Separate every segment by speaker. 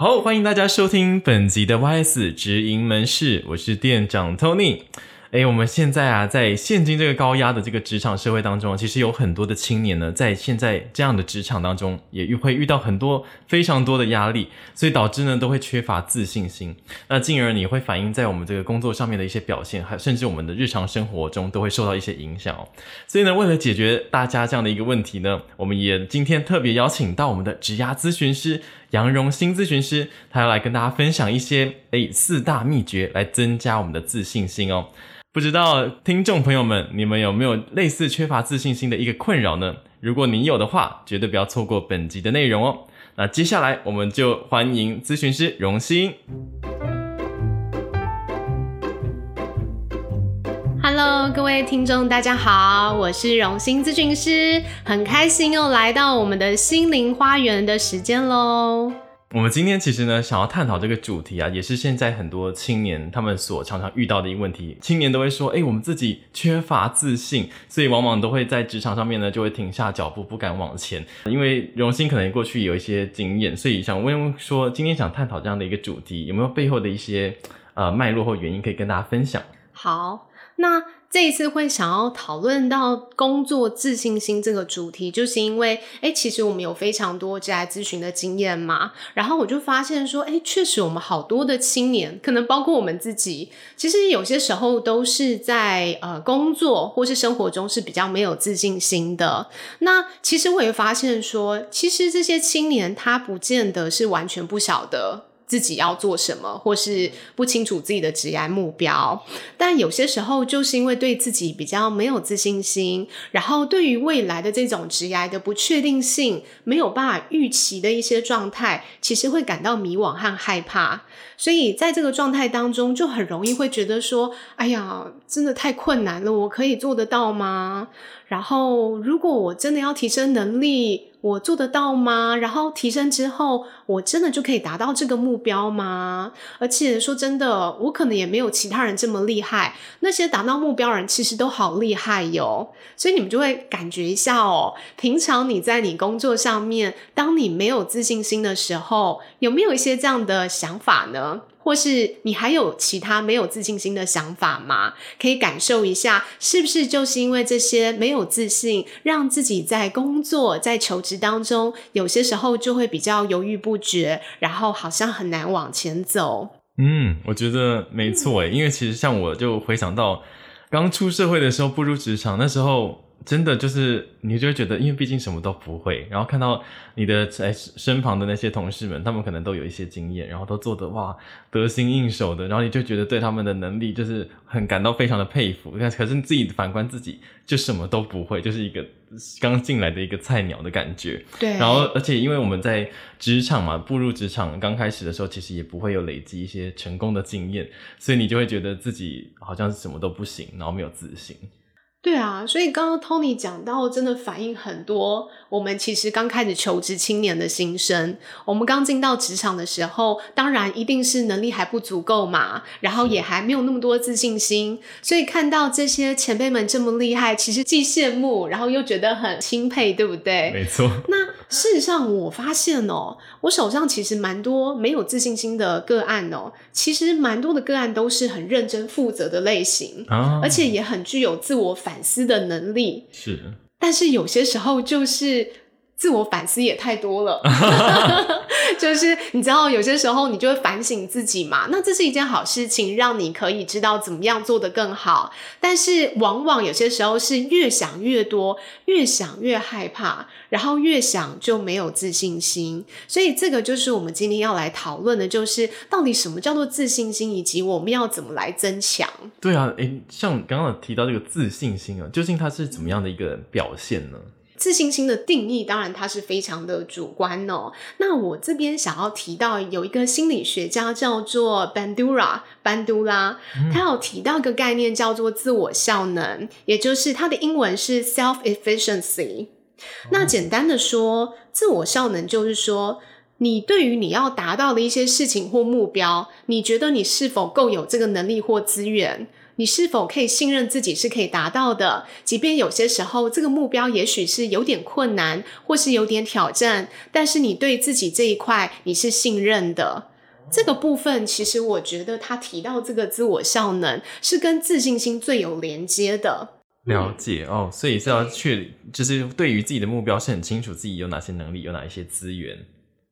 Speaker 1: 好，欢迎大家收听本集的 YS 直营门市，我是店长 Tony。诶，我们现在啊，在现今这个高压的这个职场社会当中，其实有很多的青年呢，在现在这样的职场当中，也会遇到很多非常多的压力，所以导致呢，都会缺乏自信心。那进而你会反映在我们这个工作上面的一些表现，还甚至我们的日常生活中都会受到一些影响哦。所以呢，为了解决大家这样的一个问题呢，我们也今天特别邀请到我们的职压咨询师杨荣新咨询师，他要来跟大家分享一些诶四大秘诀，来增加我们的自信心哦。不知道听众朋友们，你们有没有类似缺乏自信心的一个困扰呢？如果你有的话，绝对不要错过本集的内容哦。那接下来我们就欢迎咨询师荣兴。
Speaker 2: Hello，各位听众，大家好，我是荣心咨询师，很开心又来到我们的心灵花园的时间喽。
Speaker 1: 我们今天其实呢，想要探讨这个主题啊，也是现在很多青年他们所常常遇到的一个问题。青年都会说，哎，我们自己缺乏自信，所以往往都会在职场上面呢，就会停下脚步，不敢往前。因为荣心可能过去有一些经验，所以想问问说，今天想探讨这样的一个主题，有没有背后的一些呃脉络或原因可以跟大家分享？
Speaker 2: 好，那。这一次会想要讨论到工作自信心这个主题，就是因为，诶，其实我们有非常多职涯咨询的经验嘛，然后我就发现说，诶，确实我们好多的青年，可能包括我们自己，其实有些时候都是在呃工作或是生活中是比较没有自信心的。那其实我也发现说，其实这些青年他不见得是完全不晓得。自己要做什么，或是不清楚自己的职业目标，但有些时候就是因为对自己比较没有自信心，然后对于未来的这种职业的不确定性，没有办法预期的一些状态，其实会感到迷惘和害怕。所以在这个状态当中，就很容易会觉得说：“哎呀，真的太困难了，我可以做得到吗？”然后，如果我真的要提升能力，我做得到吗？然后提升之后，我真的就可以达到这个目标吗？而且说真的，我可能也没有其他人这么厉害。那些达到目标人其实都好厉害哟。所以你们就会感觉一下哦，平常你在你工作上面，当你没有自信心的时候，有没有一些这样的想法呢？或是你还有其他没有自信心的想法吗？可以感受一下，是不是就是因为这些没有自信，让自己在工作、在求职当中，有些时候就会比较犹豫不决，然后好像很难往前走。
Speaker 1: 嗯，我觉得没错诶，因为其实像我就回想到刚出社会的时候，步入职场那时候。真的就是，你就会觉得，因为毕竟什么都不会，然后看到你的在身旁的那些同事们，他们可能都有一些经验，然后都做的哇得心应手的，然后你就觉得对他们的能力就是很感到非常的佩服。但可是你自己反观自己，就什么都不会，就是一个刚进来的一个菜鸟的感觉。
Speaker 2: 对。
Speaker 1: 然后，而且因为我们在职场嘛，步入职场刚开始的时候，其实也不会有累积一些成功的经验，所以你就会觉得自己好像是什么都不行，然后没有自信。
Speaker 2: 对啊，所以刚刚 Tony 讲到，真的反映很多我们其实刚开始求职青年的心声。我们刚进到职场的时候，当然一定是能力还不足够嘛，然后也还没有那么多自信心，所以看到这些前辈们这么厉害，其实既羡慕，然后又觉得很钦佩，对不对？
Speaker 1: 没错。
Speaker 2: 那事实上，我发现哦，我手上其实蛮多没有自信心的个案哦，其实蛮多的个案都是很认真负责的类型，啊，而且也很具有自我反。反思的能力
Speaker 1: 是，
Speaker 2: 但是有些时候就是自我反思也太多了。就是你知道，有些时候你就会反省自己嘛，那这是一件好事情，让你可以知道怎么样做得更好。但是往往有些时候是越想越多，越想越害怕，然后越想就没有自信心。所以这个就是我们今天要来讨论的，就是到底什么叫做自信心，以及我们要怎么来增强。
Speaker 1: 对啊，诶，像刚刚提到这个自信心啊，究竟它是怎么样的一个表现呢？
Speaker 2: 自信心的定义，当然它是非常的主观哦。那我这边想要提到有一个心理学家叫做 Bandura 班杜拉，他有提到一个概念叫做自我效能，也就是它的英文是 self efficiency。那简单的说，自我效能就是说，你对于你要达到的一些事情或目标，你觉得你是否够有这个能力或资源？你是否可以信任自己是可以达到的？即便有些时候这个目标也许是有点困难，或是有点挑战，但是你对自己这一块你是信任的。这个部分其实我觉得他提到这个自我效能是跟自信心最有连接的。
Speaker 1: 了解哦，所以是要去，就是对于自己的目标是很清楚，自己有哪些能力，有哪一些资源，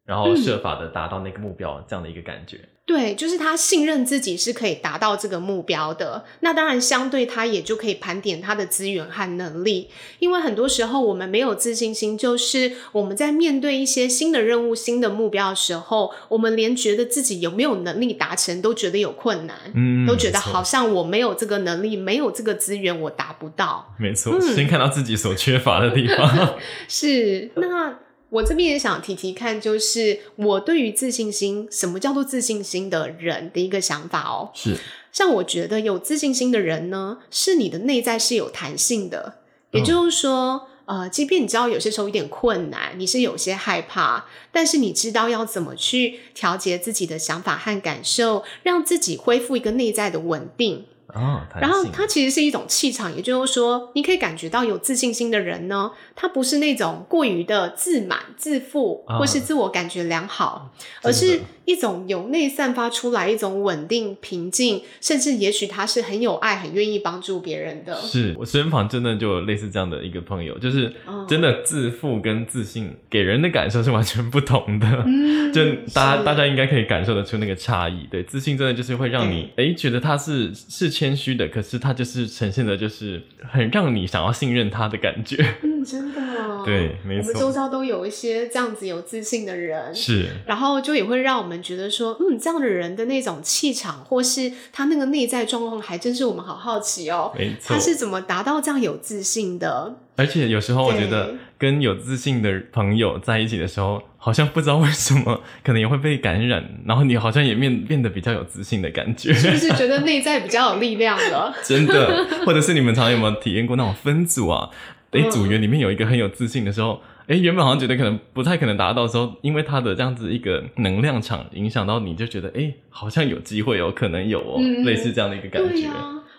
Speaker 1: 然后设法的达到那个目标，这样的一个感觉。
Speaker 2: 对，就是他信任自己是可以达到这个目标的。那当然，相对他也就可以盘点他的资源和能力。因为很多时候我们没有自信心，就是我们在面对一些新的任务、新的目标的时候，我们连觉得自己有没有能力达成都觉得有困难，嗯，都觉得好像我没有这个能力，没有这个资源，我达不到。
Speaker 1: 没错，嗯，先看到自己所缺乏的地方。
Speaker 2: 是那。我这边也想提提看，就是我对于自信心，什么叫做自信心的人的一个想法哦。
Speaker 1: 是，
Speaker 2: 像我觉得有自信心的人呢，是你的内在是有弹性的，也就是说，嗯、呃，即便你知道有些时候有点困难，你是有些害怕，但是你知道要怎么去调节自己的想法和感受，让自己恢复一个内在的稳定。
Speaker 1: 哦，
Speaker 2: 然后它其实是一种气场，也就是说，你可以感觉到有自信心的人呢，他不是那种过于的自满、自负，或是自我感觉良好，哦、而是一种由内散发出来一种稳定、平静，甚至也许他是很有爱、很愿意帮助别人的。
Speaker 1: 是我身旁真的就有类似这样的一个朋友，就是真的自负跟自信给人的感受是完全不同的。嗯，就大家大家应该可以感受得出那个差异。对，自信真的就是会让你哎、嗯、觉得他是是。谦虚的，可是他就是呈现的，就是很让你想要信任他的感觉。
Speaker 2: 嗯，真的，
Speaker 1: 对，没错。
Speaker 2: 我们周遭都有一些这样子有自信的人，
Speaker 1: 是，
Speaker 2: 然后就也会让我们觉得说，嗯，这样的人的那种气场，或是他那个内在状况，还真是我们好好奇哦。
Speaker 1: 没错，
Speaker 2: 他是怎么达到这样有自信的？
Speaker 1: 而且有时候我觉得跟有自信的朋友在一起的时候，好像不知道为什么，可能也会被感染，然后你好像也变变得比较有自信的感觉，
Speaker 2: 是不是觉得内在比较有力量了？
Speaker 1: 真的，或者是你们常常有没有体验过那种分组啊？诶、欸，组员里面有一个很有自信的时候，诶、欸，原本好像觉得可能不太可能达到的时候，因为他的这样子一个能量场影响到你，就觉得诶、欸，好像有机会有可能有哦，嗯、类似这样的一个感觉。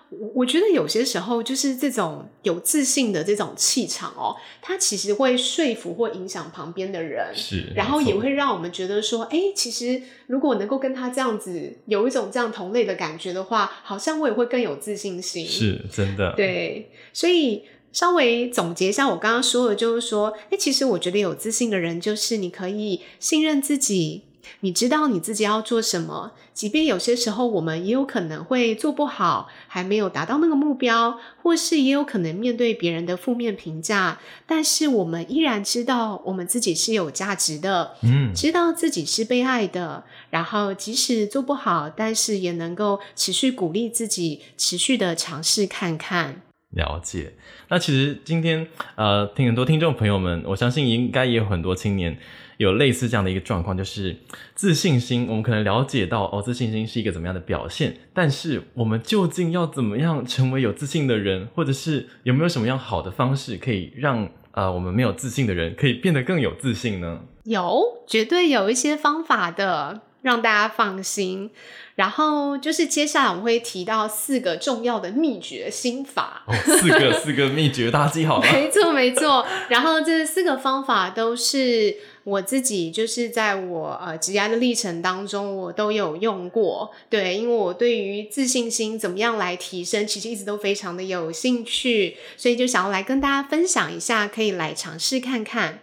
Speaker 2: 我我觉得有些时候就是这种有自信的这种气场哦，它其实会说服或影响旁边的人，
Speaker 1: 是，
Speaker 2: 然后也会让我们觉得说，哎，其实如果能够跟他这样子有一种这样同类的感觉的话，好像我也会更有自信心，
Speaker 1: 是真的。
Speaker 2: 对，所以稍微总结一下我刚刚说的，就是说，哎，其实我觉得有自信的人，就是你可以信任自己。你知道你自己要做什么，即便有些时候我们也有可能会做不好，还没有达到那个目标，或是也有可能面对别人的负面评价，但是我们依然知道我们自己是有价值的，嗯，知道自己是被爱的，然后即使做不好，但是也能够持续鼓励自己，持续的尝试看看。
Speaker 1: 了解。那其实今天呃，听很多听众朋友们，我相信应该也有很多青年。有类似这样的一个状况，就是自信心。我们可能了解到，哦，自信心是一个怎么样的表现，但是我们究竟要怎么样成为有自信的人，或者是有没有什么样好的方式可以让呃我们没有自信的人可以变得更有自信呢？
Speaker 2: 有，绝对有一些方法的，让大家放心。然后就是接下来我们会提到四个重要的秘诀心法。
Speaker 1: 哦，四个四个秘诀，大家记好了。
Speaker 2: 没错没错。然后这四个方法都是。我自己就是在我呃职涯的历程当中，我都有用过，对，因为我对于自信心怎么样来提升，其实一直都非常的有兴趣，所以就想要来跟大家分享一下，可以来尝试看看。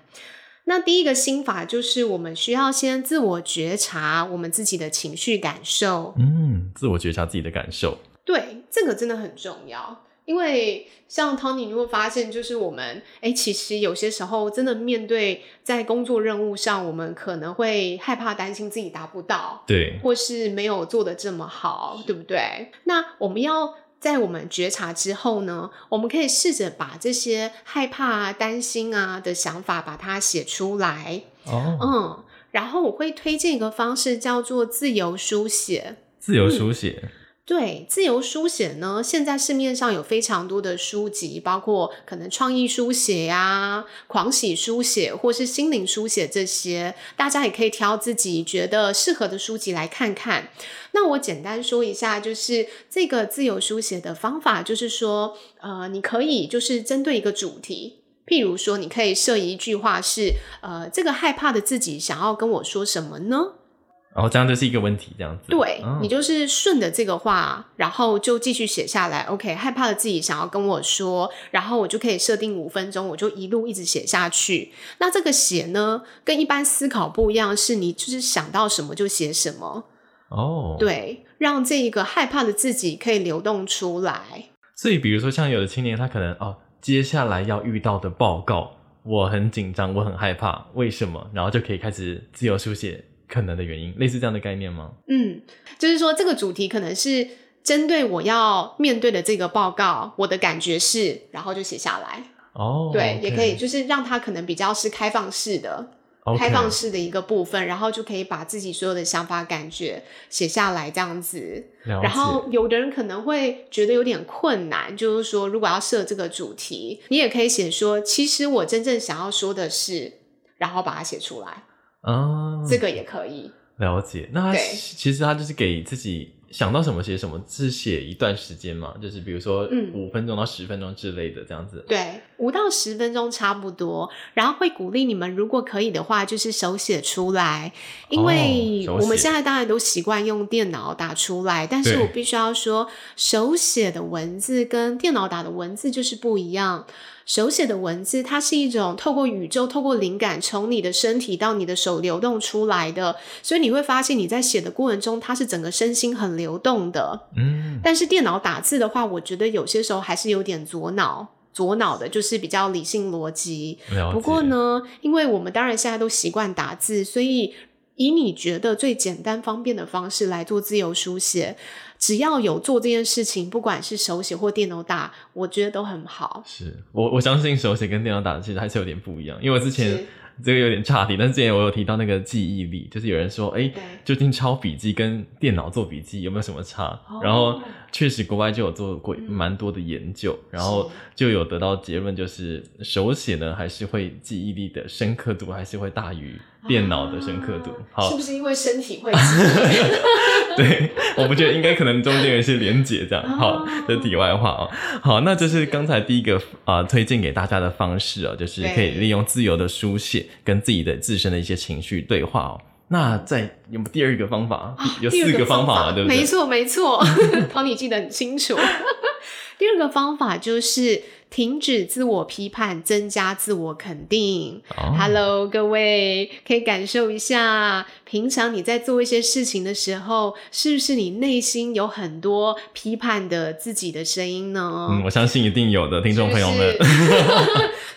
Speaker 2: 那第一个心法就是，我们需要先自我觉察我们自己的情绪感受。
Speaker 1: 嗯，自我觉察自己的感受，
Speaker 2: 对，这个真的很重要。因为像 Tony，你会发现，就是我们哎，其实有些时候真的面对在工作任务上，我们可能会害怕、担心自己达不到，
Speaker 1: 对，
Speaker 2: 或是没有做的这么好，对不对？那我们要在我们觉察之后呢，我们可以试着把这些害怕啊、担心啊的想法，把它写出来。
Speaker 1: 哦，
Speaker 2: 嗯，然后我会推荐一个方式，叫做自由书写。
Speaker 1: 自由书写。嗯
Speaker 2: 对，自由书写呢，现在市面上有非常多的书籍，包括可能创意书写呀、狂喜书写，或是心灵书写这些，大家也可以挑自己觉得适合的书籍来看看。那我简单说一下，就是这个自由书写的方法，就是说，呃，你可以就是针对一个主题，譬如说，你可以设一句话是，呃，这个害怕的自己想要跟我说什么呢？
Speaker 1: 然后这样就是一个问题，这样子。
Speaker 2: 对、
Speaker 1: 哦、
Speaker 2: 你就是顺着这个话，然后就继续写下来。OK，害怕的自己想要跟我说，然后我就可以设定五分钟，我就一路一直写下去。那这个写呢，跟一般思考不一样，是你就是想到什么就写什么。哦，对，让这一个害怕的自己可以流动出来。
Speaker 1: 所以，比如说像有的青年，他可能哦，接下来要遇到的报告，我很紧张，我很害怕，为什么？然后就可以开始自由书写。可能的原因，类似这样的概念吗？
Speaker 2: 嗯，就是说这个主题可能是针对我要面对的这个报告，我的感觉是，然后就写下来。哦，对，okay. 也可以，就是让它可能比较是开放式的，okay. 开放式的一个部分，然后就可以把自己所有的想法、感觉写下来，这样子。然后有的人可能会觉得有点困难，就是说，如果要设这个主题，你也可以写说，其实我真正想要说的是，然后把它写出来。
Speaker 1: 啊，
Speaker 2: 这个也可以
Speaker 1: 了解。那他其实他就是给自己想到什么写什么，是写一段时间嘛？就是比如说，五分钟到十分钟之类的这样子。
Speaker 2: 嗯、对，五到十分钟差不多。然后会鼓励你们，如果可以的话，就是手写出来，因为我们现在当然都习惯用电脑打出来，但是我必须要说，手写的文字跟电脑打的文字就是不一样。手写的文字，它是一种透过宇宙、透过灵感从你的身体到你的手流动出来的，所以你会发现你在写的过程中，它是整个身心很流动的。嗯，但是电脑打字的话，我觉得有些时候还是有点左脑，左脑的就是比较理性逻辑。不过呢，因为我们当然现在都习惯打字，所以以你觉得最简单方便的方式来做自由书写。只要有做这件事情，不管是手写或电脑打，我觉得都很好。
Speaker 1: 是。我我相信手写跟电脑打其实还是有点不一样，因为我之前这个有点差题，但是之前我有提到那个记忆力，就是有人说，哎、欸，究竟抄笔记跟电脑做笔记有没有什么差？哦、然后确实国外就有做过蛮多的研究、嗯，然后就有得到结论，就是手写呢还是会记忆力的深刻度还是会大于电脑的深刻度。
Speaker 2: 啊、好，是不是因为身体会？
Speaker 1: 对，我不觉得应该可能中间有一些连结这样。好，这题外话哦。好，那这是刚才第一个啊、呃，推荐给大家的方式哦，就是可以利用自由的书写跟自己的自身的一些情绪对话哦。那再有没有第二个方法？啊、有四个方法嘛，对不对？
Speaker 2: 没错，没错，Tony 记得很清楚。第二个方法就是。停止自我批判，增加自我肯定。Oh. Hello，各位，可以感受一下，平常你在做一些事情的时候，是不是你内心有很多批判的自己的声音呢？
Speaker 1: 嗯，我相信一定有的，听众朋友们。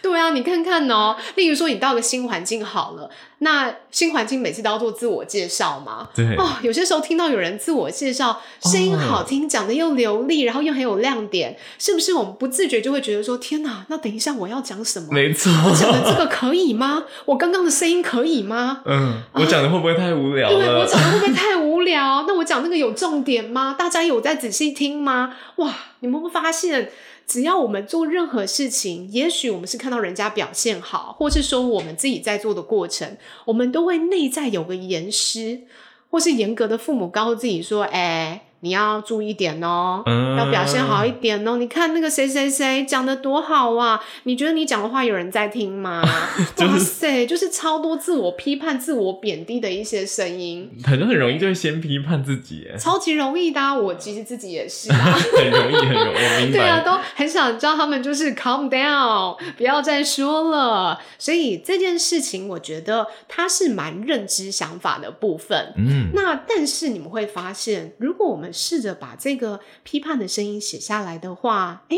Speaker 2: 对啊，你看看哦。例如说，你到个新环境好了，那新环境每次都要做自我介绍嘛。
Speaker 1: 对。
Speaker 2: 哦，有些时候听到有人自我介绍，声音好听，讲、oh. 得又流利，然后又很有亮点，是不是我们不自觉就会觉得说，天哪，那等一下我要讲什么？
Speaker 1: 没错。
Speaker 2: 我讲的这个可以吗？我刚刚的声音可以吗？
Speaker 1: 嗯。我讲的会不会太无聊了？
Speaker 2: 对，我讲的会不会太 无聊？那我讲那个有重点吗？大家有在仔细听吗？哇，你们会发现。只要我们做任何事情，也许我们是看到人家表现好，或是说我们自己在做的过程，我们都会内在有个严师，或是严格的父母告诉自己说：“哎。”你要注意点哦，嗯，要表现好一点哦。你看那个谁谁谁讲的多好啊！你觉得你讲的话有人在听吗？哇塞，就是超多自我批判、自我贬低的一些声音，
Speaker 1: 很很容易就会先批判自己，
Speaker 2: 超级容易的啊。我其实自己也是啊，
Speaker 1: 很容易，很容易。
Speaker 2: 对啊，都很想叫他们就是 calm down，不要再说了。所以这件事情，我觉得它是蛮认知想法的部分。嗯，那但是你们会发现，如果我们试着把这个批判的声音写下来的话，诶，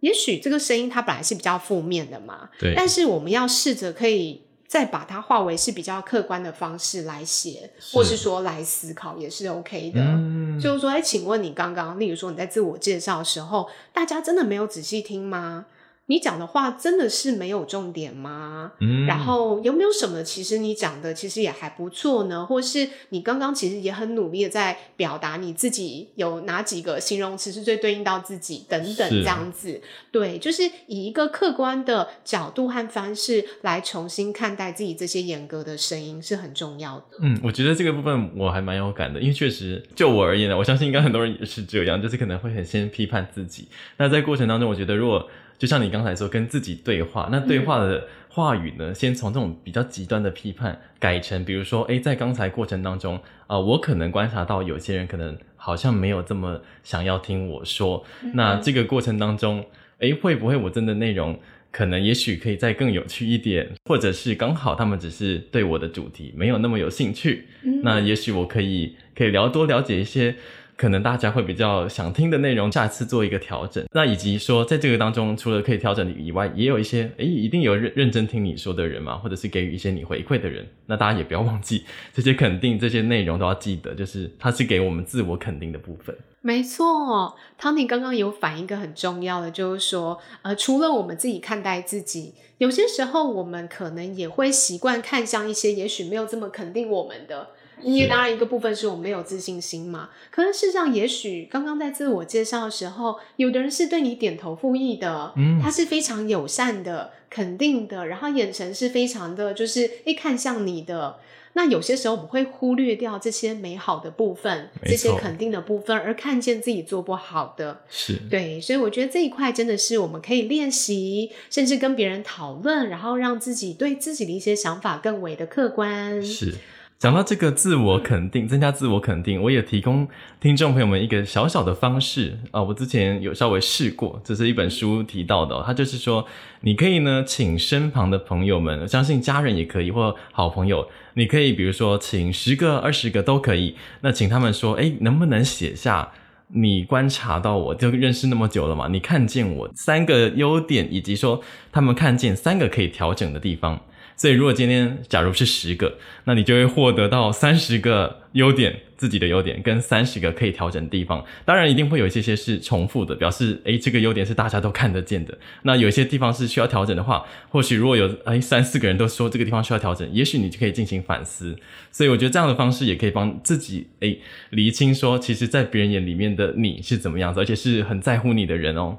Speaker 2: 也许这个声音它本来是比较负面的嘛。对。但是我们要试着可以再把它化为是比较客观的方式来写，或是说来思考也是 OK 的。嗯、就是说，哎，请问你刚刚，例如说你在自我介绍的时候，大家真的没有仔细听吗？你讲的话真的是没有重点吗？嗯，然后有没有什么其实你讲的其实也还不错呢？或是你刚刚其实也很努力的在表达你自己有哪几个形容词是最对应到自己等等这样子？对，就是以一个客观的角度和方式来重新看待自己这些严格的声音是很重要的。
Speaker 1: 嗯，我觉得这个部分我还蛮有感的，因为确实就我而言呢，我相信应该很多人也是这样，就是可能会很先批判自己。那在过程当中，我觉得如果就像你刚才说，跟自己对话，那对话的话语呢，嗯、先从这种比较极端的批判改成，比如说，诶，在刚才过程当中啊、呃，我可能观察到有些人可能好像没有这么想要听我说，嗯、那这个过程当中，诶，会不会我真的内容可能也许可以再更有趣一点，或者是刚好他们只是对我的主题没有那么有兴趣，嗯、那也许我可以可以聊多了解一些。可能大家会比较想听的内容，下次做一个调整。那以及说，在这个当中，除了可以调整你以外，也有一些，诶，一定有认认真听你说的人嘛，或者是给予一些你回馈的人。那大家也不要忘记这些肯定，这些内容都要记得，就是它是给我们自我肯定的部分。
Speaker 2: 没错，Tony 刚刚有反映一个很重要的，就是说，呃，除了我们自己看待自己，有些时候我们可能也会习惯看向一些也许没有这么肯定我们的。因为当然一个部分是我们没有自信心嘛，可是事实上，也许刚刚在自我介绍的时候，有的人是对你点头附议的，嗯，他是非常友善的、肯定的，然后眼神是非常的，就是一看向你的。那有些时候我们会忽略掉这些美好的部分，这些肯定的部分，而看见自己做不好的，
Speaker 1: 是
Speaker 2: 对，所以我觉得这一块真的是我们可以练习，甚至跟别人讨论，然后让自己对自己的一些想法更为的客观，
Speaker 1: 是。讲到这个自我肯定，增加自我肯定，我也提供听众朋友们一个小小的方式啊。我之前有稍微试过，这是一本书提到的，它就是说，你可以呢，请身旁的朋友们，相信家人也可以，或好朋友，你可以比如说请十个、二十个都可以，那请他们说，诶，能不能写下你观察到我就认识那么久了嘛，你看见我三个优点，以及说他们看见三个可以调整的地方。所以，如果今天假如是十个，那你就会获得到三十个优点，自己的优点跟三十个可以调整的地方。当然，一定会有一些些是重复的，表示诶，这个优点是大家都看得见的。那有些地方是需要调整的话，或许如果有诶三四个人都说这个地方需要调整，也许你就可以进行反思。所以，我觉得这样的方式也可以帮自己诶厘清说，其实，在别人眼里面的你是怎么样子，而且是很在乎你的人哦。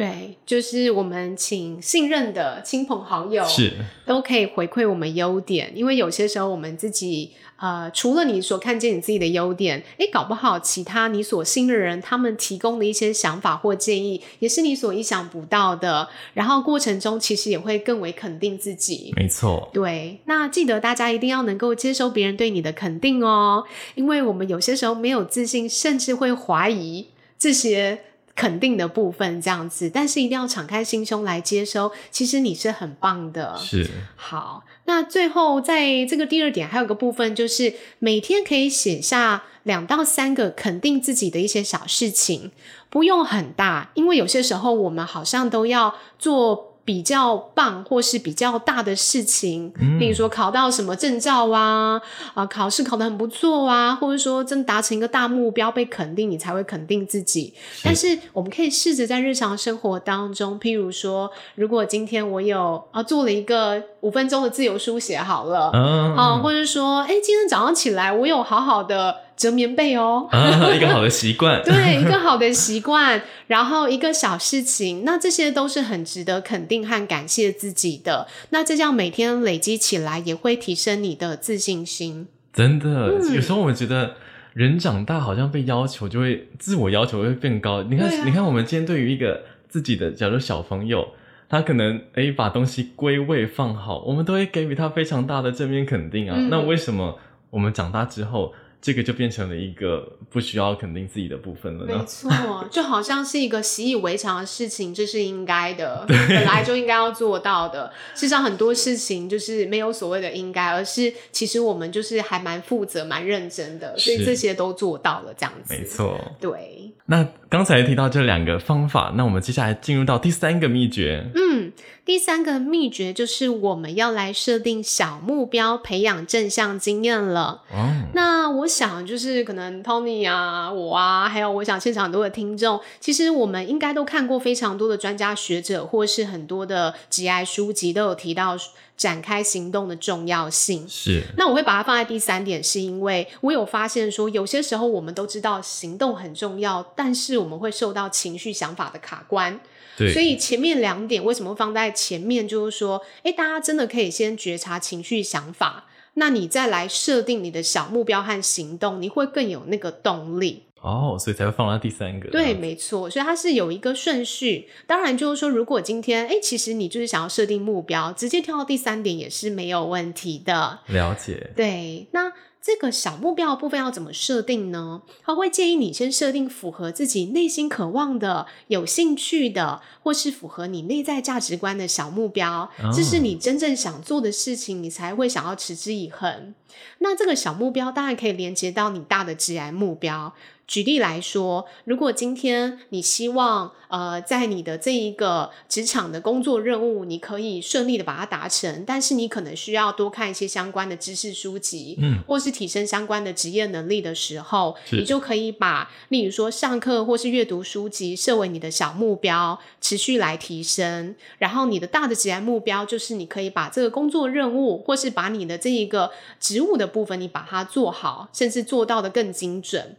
Speaker 2: 对，就是我们请信任的亲朋好友是都可以回馈我们优点，因为有些时候我们自己呃，除了你所看见你自己的优点，诶，搞不好其他你所信任的人他们提供的一些想法或建议，也是你所意想不到的。然后过程中其实也会更为肯定自己。
Speaker 1: 没错，
Speaker 2: 对，那记得大家一定要能够接受别人对你的肯定哦，因为我们有些时候没有自信，甚至会怀疑这些。肯定的部分这样子，但是一定要敞开心胸来接收。其实你是很棒的，
Speaker 1: 是。
Speaker 2: 好，那最后在这个第二点还有个部分，就是每天可以写下两到三个肯定自己的一些小事情，不用很大，因为有些时候我们好像都要做。比较棒或是比较大的事情，嗯、例如说考到什么证照啊，啊，考试考得很不错啊，或者说真达成一个大目标被肯定，你才会肯定自己。是。但是我们可以试着在日常生活当中，譬如说，如果今天我有啊做了一个五分钟的自由书写好了，嗯、啊，或者说，哎，今天早上起来我有好好的。折棉被哦，
Speaker 1: 啊，一个好的习惯，
Speaker 2: 对，一个好的习惯，然后一个小事情，那这些都是很值得肯定和感谢自己的。那这样每天累积起来，也会提升你的自信心。
Speaker 1: 真的，嗯、有时候我们觉得人长大好像被要求就会自我要求会变高。你看，啊、你看，我们今天对于一个自己的，假如小朋友，他可能诶把东西归位放好，我们都会给予他非常大的正面肯定啊。嗯、那为什么我们长大之后？这个就变成了一个不需要肯定自己的部分了呢。
Speaker 2: 没错，就好像是一个习以为常的事情，这是应该的，本来就应该要做到的。事实上，很多事情就是没有所谓的应该，而是其实我们就是还蛮负责、蛮认真的，所以这些都做到了，这样子。
Speaker 1: 没错，
Speaker 2: 对。
Speaker 1: 那刚才提到这两个方法，那我们接下来进入到第三个秘诀。
Speaker 2: 嗯，第三个秘诀就是我们要来设定小目标，培养正向经验了。哦，那我想就是可能 Tony 啊，我啊，还有我想现场很多的听众，其实我们应该都看过非常多的专家学者，或是很多的职涯书籍都有提到。展开行动的重要性
Speaker 1: 是，
Speaker 2: 那我会把它放在第三点，是因为我有发现说，有些时候我们都知道行动很重要，但是我们会受到情绪想法的卡关。
Speaker 1: 对，
Speaker 2: 所以前面两点为什么放在前面？就是说，诶，大家真的可以先觉察情绪想法，那你再来设定你的小目标和行动，你会更有那个动力。
Speaker 1: 哦，所以才会放到第三个。
Speaker 2: 对，没错，所以它是有一个顺序。当然，就是说，如果今天，哎，其实你就是想要设定目标，直接跳到第三点也是没有问题的。
Speaker 1: 了解。
Speaker 2: 对，那这个小目标的部分要怎么设定呢？他会建议你先设定符合自己内心渴望的、有兴趣的，或是符合你内在价值观的小目标。哦，这是你真正想做的事情，你才会想要持之以恒。那这个小目标当然可以连接到你大的职涯目标。举例来说，如果今天你希望呃，在你的这一个职场的工作任务，你可以顺利的把它达成，但是你可能需要多看一些相关的知识书籍，嗯，或是提升相关的职业能力的时候，你就可以把，例如说上课或是阅读书籍设为你的小目标，持续来提升。然后你的大的职业目标就是你可以把这个工作任务，或是把你的这一个职务的部分，你把它做好，甚至做到的更精准。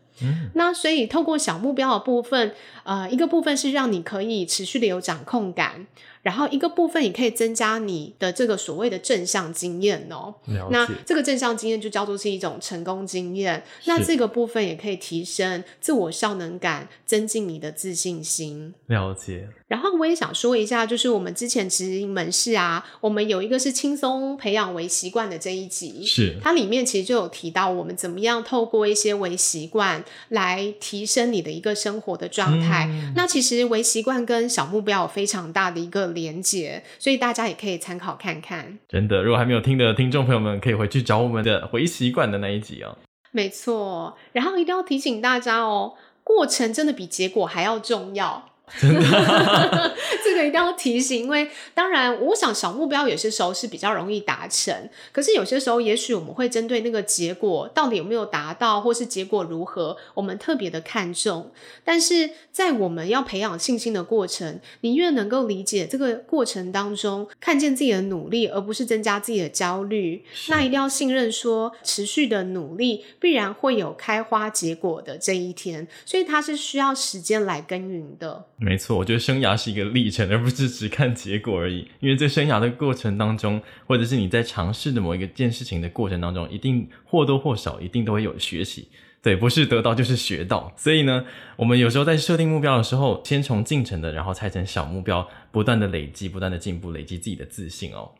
Speaker 2: 那所以透过小目标的部分，呃，一个部分是让你可以持续的有掌控感。然后一个部分也可以增加你的这个所谓的正向经验哦。那这个正向经验就叫做是一种成功经验。那这个部分也可以提升自我效能感，增进你的自信心。
Speaker 1: 了解。
Speaker 2: 然后我也想说一下，就是我们之前其实门市啊，我们有一个是轻松培养为习惯的这一集，
Speaker 1: 是
Speaker 2: 它里面其实就有提到我们怎么样透过一些为习惯来提升你的一个生活的状态。嗯。那其实为习惯跟小目标有非常大的一个连接，所以大家也可以参考看看。
Speaker 1: 真的，如果还没有听的听众朋友们，可以回去找我们的回习惯的那一集哦。
Speaker 2: 没错，然后一定要提醒大家哦，过程真的比结果还要重要。
Speaker 1: 真的，
Speaker 2: 这个一定要提醒，因为当然，我想小目标有些时候是比较容易达成，可是有些时候，也许我们会针对那个结果到底有没有达到，或是结果如何，我们特别的看重。但是在我们要培养信心的过程，你越能够理解这个过程当中，看见自己的努力，而不是增加自己的焦虑，那一定要信任说，持续的努力必然会有开花结果的这一天，所以它是需要时间来耕耘的。
Speaker 1: 没错，我觉得生涯是一个历程，而不是只看结果而已。因为在生涯的过程当中，或者是你在尝试的某一个件事情的过程当中，一定或多或少，一定都会有学习。对，不是得到就是学到。所以呢，我们有时候在设定目标的时候，先从进程的，然后拆成小目标，不断的累积，不断的进步，累积自己的自信哦。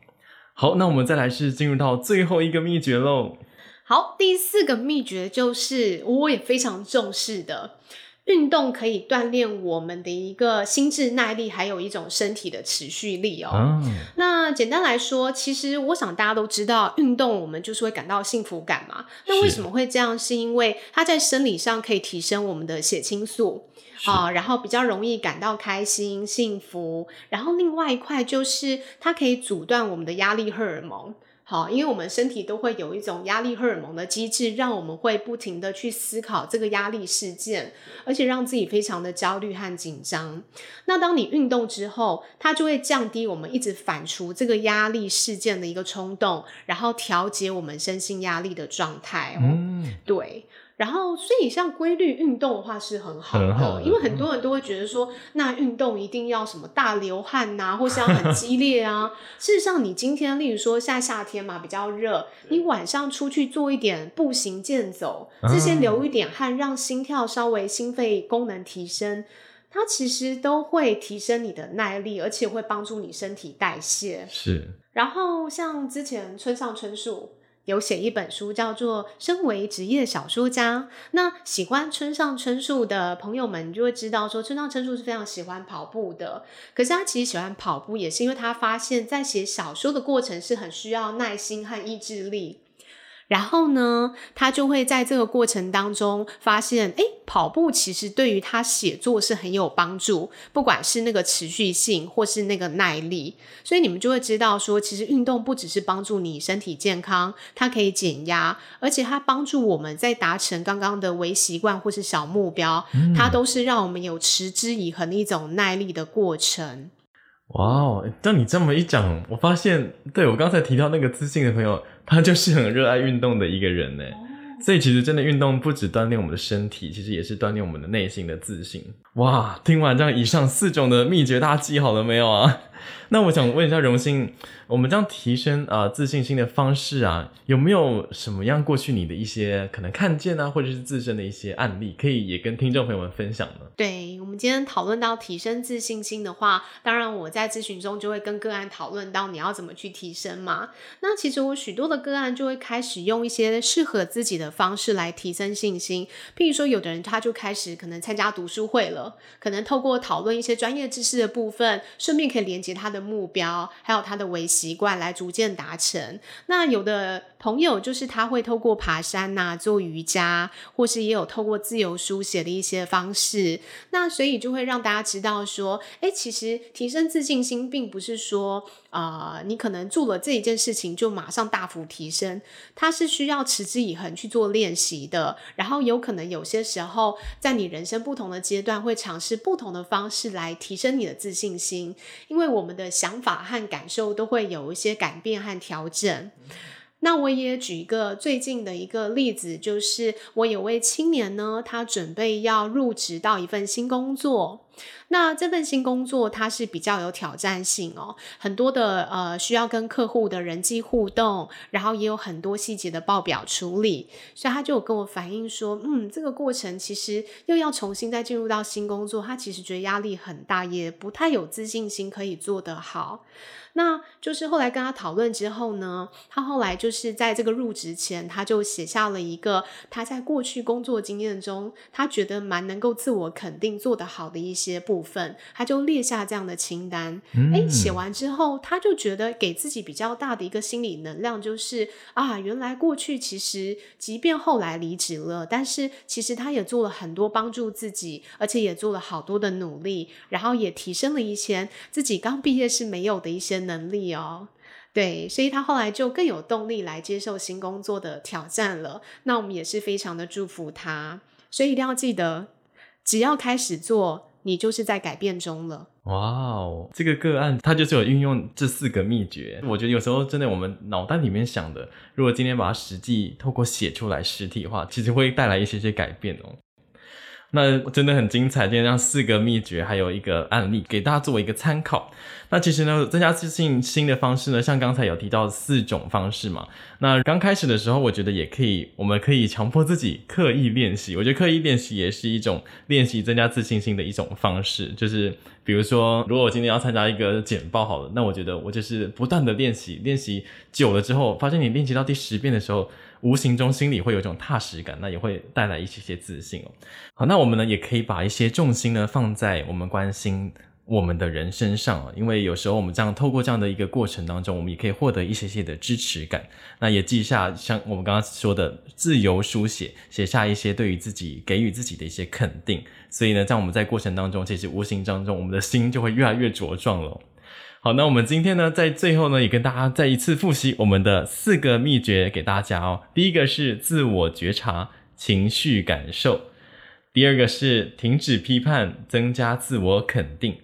Speaker 1: 好，那我们再来是进入到最后一个秘诀喽。
Speaker 2: 好，第四个秘诀就是我也非常重视的。运动可以锻炼我们的一个心智耐力，还有一种身体的持续力哦。嗯。那简单来说，其实我想大家都知道，运动我们就是会感到幸福感嘛。那为什么会这样？是因为它在生理上可以提升我们的血清素啊，然后比较容易感到开心、幸福。然后另外一块就是它可以阻断我们的压力荷尔蒙。好，因为我们身体都会有一种压力荷尔蒙的机制，让我们会不停的去思考这个压力事件，而且让自己非常的焦虑和紧张。那当你运动之后，它就会降低我们一直反刍这个压力事件的一个冲动，然后调节我们身心压力的状态哦。嗯，对。然后，所以像规律运动的话是很好的，很好的，因为很多人都会觉得说，那运动一定要什么大流汗呐、啊，或是要很激烈啊。事实上，你今天例如说夏夏天嘛，比较热，你晚上出去做一点步行健走，这些流一点汗，让心跳稍微心肺功能提升，它其实都会提升你的耐力，而且会帮助你身体代谢。
Speaker 1: 是。
Speaker 2: 然后像之前村上春树。有写一本书叫做《身为职业小说家》，那喜欢村上春树的朋友们就会知道，说村上春树是非常喜欢跑步的。可是他其实喜欢跑步，也是因为他发现，在写小说的过程是很需要耐心和意志力。然后呢，他就会在这个过程当中发现，哎，跑步其实对于他写作是很有帮助，不管是那个持续性或是那个耐力。所以你们就会知道说，其实运动不只是帮助你身体健康，它可以减压，而且它帮助我们在达成刚刚的微习惯或是小目标，它都是让我们有持之以恒的一种耐力的过程。
Speaker 1: 哇哦！照你这么一讲，我发现，对，我刚才提到那个自信的朋友，他就是很热爱运动的一个人呢。所以其实真的运动不只锻炼我们的身体，其实也是锻炼我们的内心的自信。哇！听完这样以上四种的秘诀，大家记好了没有啊？那我想问一下榕心，我们这样提升啊、自信心的方式啊，有没有什么样过去你的一些可能看见啊，或者是自身的一些案例，可以也跟听众朋友们分享呢？
Speaker 2: 对，我们今天讨论到提升自信心的话，当然我在咨询中就会跟个案讨论到你要怎么去提升嘛。那其实我许多的个案就会开始用一些适合自己的方式来提升信心，譬如说有的人他就开始可能参加读书会了，可能透过讨论一些专业知识的部分，顺便可以连接他的目标，还有他的微习惯来逐渐达成。那有的朋友就是他会透过爬山呐、做瑜伽，或是也有透过自由书写的一些方式。那所以就会让大家知道说，哎，其实提升自信心，并不是说啊、你可能做了这一件事情就马上大幅提升，它是需要持之以恒去做练习的。然后有可能有些时候，在你人生不同的阶段，会尝试不同的方式来提升你的自信心，因为我们的想法和感受都会有一些改变和调整。那我也举一个最近的一个例子，就是我有位青年呢，他准备要入职到一份新工作。那这份新工作它是比较有挑战性哦，很多的呃需要跟客户的人际互动，然后也有很多细节的报表处理，所以他就有跟我反映说，嗯，这个过程其实又要重新再进入到新工作，他其实觉得压力很大，也不太有自信心可以做得好。那就是后来跟他讨论之后呢，他后来就是在这个入职前，他就写下了一个他在过去工作经验中，他觉得蛮能够自我肯定做得好的一些部分，他就列下这样的清单。嗯。诶，写完之后，他就觉得给自己比较大的一个心理能量，就是啊，原来过去其实即便后来离职了，但是其实他也做了很多帮助自己，而且也做了好多的努力，然后也提升了一些自己刚毕业是没有的一些。能力哦，对，所以他后来就更有动力来接受新工作的挑战了。那我们也是非常的祝福他，所以一定要记得，只要开始做，你就是在改变中了。
Speaker 1: 哇哦，这个个案它就是有运用这四个秘诀。我觉得有时候真的，我们脑袋里面想的，如果今天把它实际透过写出来实体化，其实会带来一些些改变哦。那真的很精彩，今天让四个秘诀，还有一个案例给大家作为一个参考。那其实呢，增加自信心的方式呢，像刚才有提到四种方式嘛。那刚开始的时候，我觉得也可以，我们可以强迫自己刻意练习。我觉得刻意练习也是一种练习增加自信心的一种方式。就是比如说，如果我今天要参加一个简报好了，那我觉得我就是不断的练习，练习久了之后，发现你练习到第十遍的时候。无形中心里会有一种踏实感，那也会带来一些些自信哦。好，那我们呢也可以把一些重心呢放在我们关心我们的人身上，因为有时候我们这样透过这样的一个过程当中，我们也可以获得一些些的支持感。那也记下像我们刚刚说的自由书写，写下一些对于自己给予自己的一些肯定。所以呢，在我们在过程当中，其实无形当中我们的心就会越来越茁壮了。好，那我们今天呢，在最后呢，也跟大家再一次复习我们的四个秘诀给大家哦。第一个是自我觉察、情绪感受；第二个是停止批判、增加自我肯定；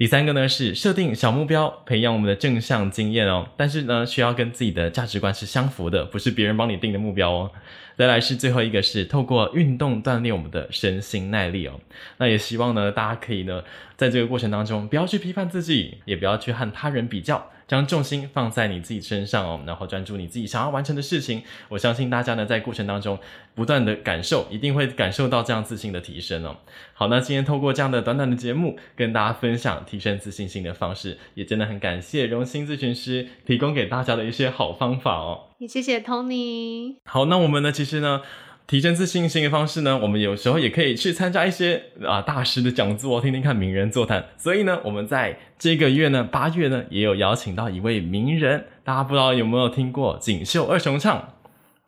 Speaker 1: 第三个呢是设定小目标，培养我们的正向经验哦。但是呢，需要跟自己的价值观是相符的，不是别人帮你定的目标哦。再来是最后一个是透过运动锻炼我们的身心耐力哦。那也希望呢，大家可以呢，在这个过程当中，不要去批判自己，也不要去和他人比较。将重心放在你自己身上哦，然后专注你自己想要完成的事情。我相信大家呢，在过程当中不断的感受，一定会感受到这样自信的提升哦。好，那今天透过这样的短短的节目，跟大家分享提升自信心的方式，也真的很感谢荣心咨询师提供给大家的一些好方法哦。
Speaker 2: 也谢谢 Tony。
Speaker 1: 好，那我们呢，其实呢。提升自信心的方式呢，我们有时候也可以去参加一些啊大师的讲座，听听看名人座谈。所以呢，我们在这个月呢，八月呢，也有邀请到一位名人，大家不知道有没有听过锦绣二重唱？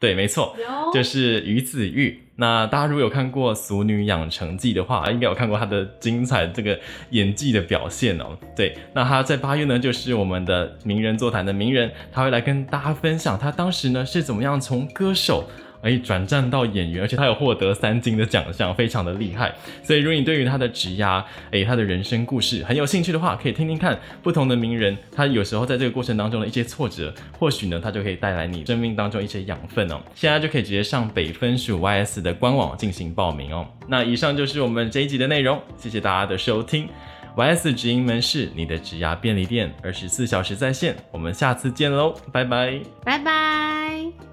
Speaker 1: 对，没错，就是于子玉。那大家如果有看过《俗女养成记》的话，应该有看过她的精彩这个演技的表现哦。对，那她在八月呢，就是我们的名人座谈的名人，他会来跟大家分享他当时呢是怎么样从歌手。哎，转战到演员，而且他有获得三金的奖项，非常的厉害。所以，如果你对于他的职涯，哎，他的人生故事很有兴趣的话，可以听听看不同的名人，他有时候在这个过程当中的一些挫折，或许呢，他就可以带来你生命当中一些养分哦。现在就可以直接上北分署 YS 的官网进行报名哦。那以上就是我们这一集的内容，谢谢大家的收听。YS 直营门市，你的职涯便利店，二十四小时在线。我们下次见喽，拜拜，
Speaker 2: 拜拜。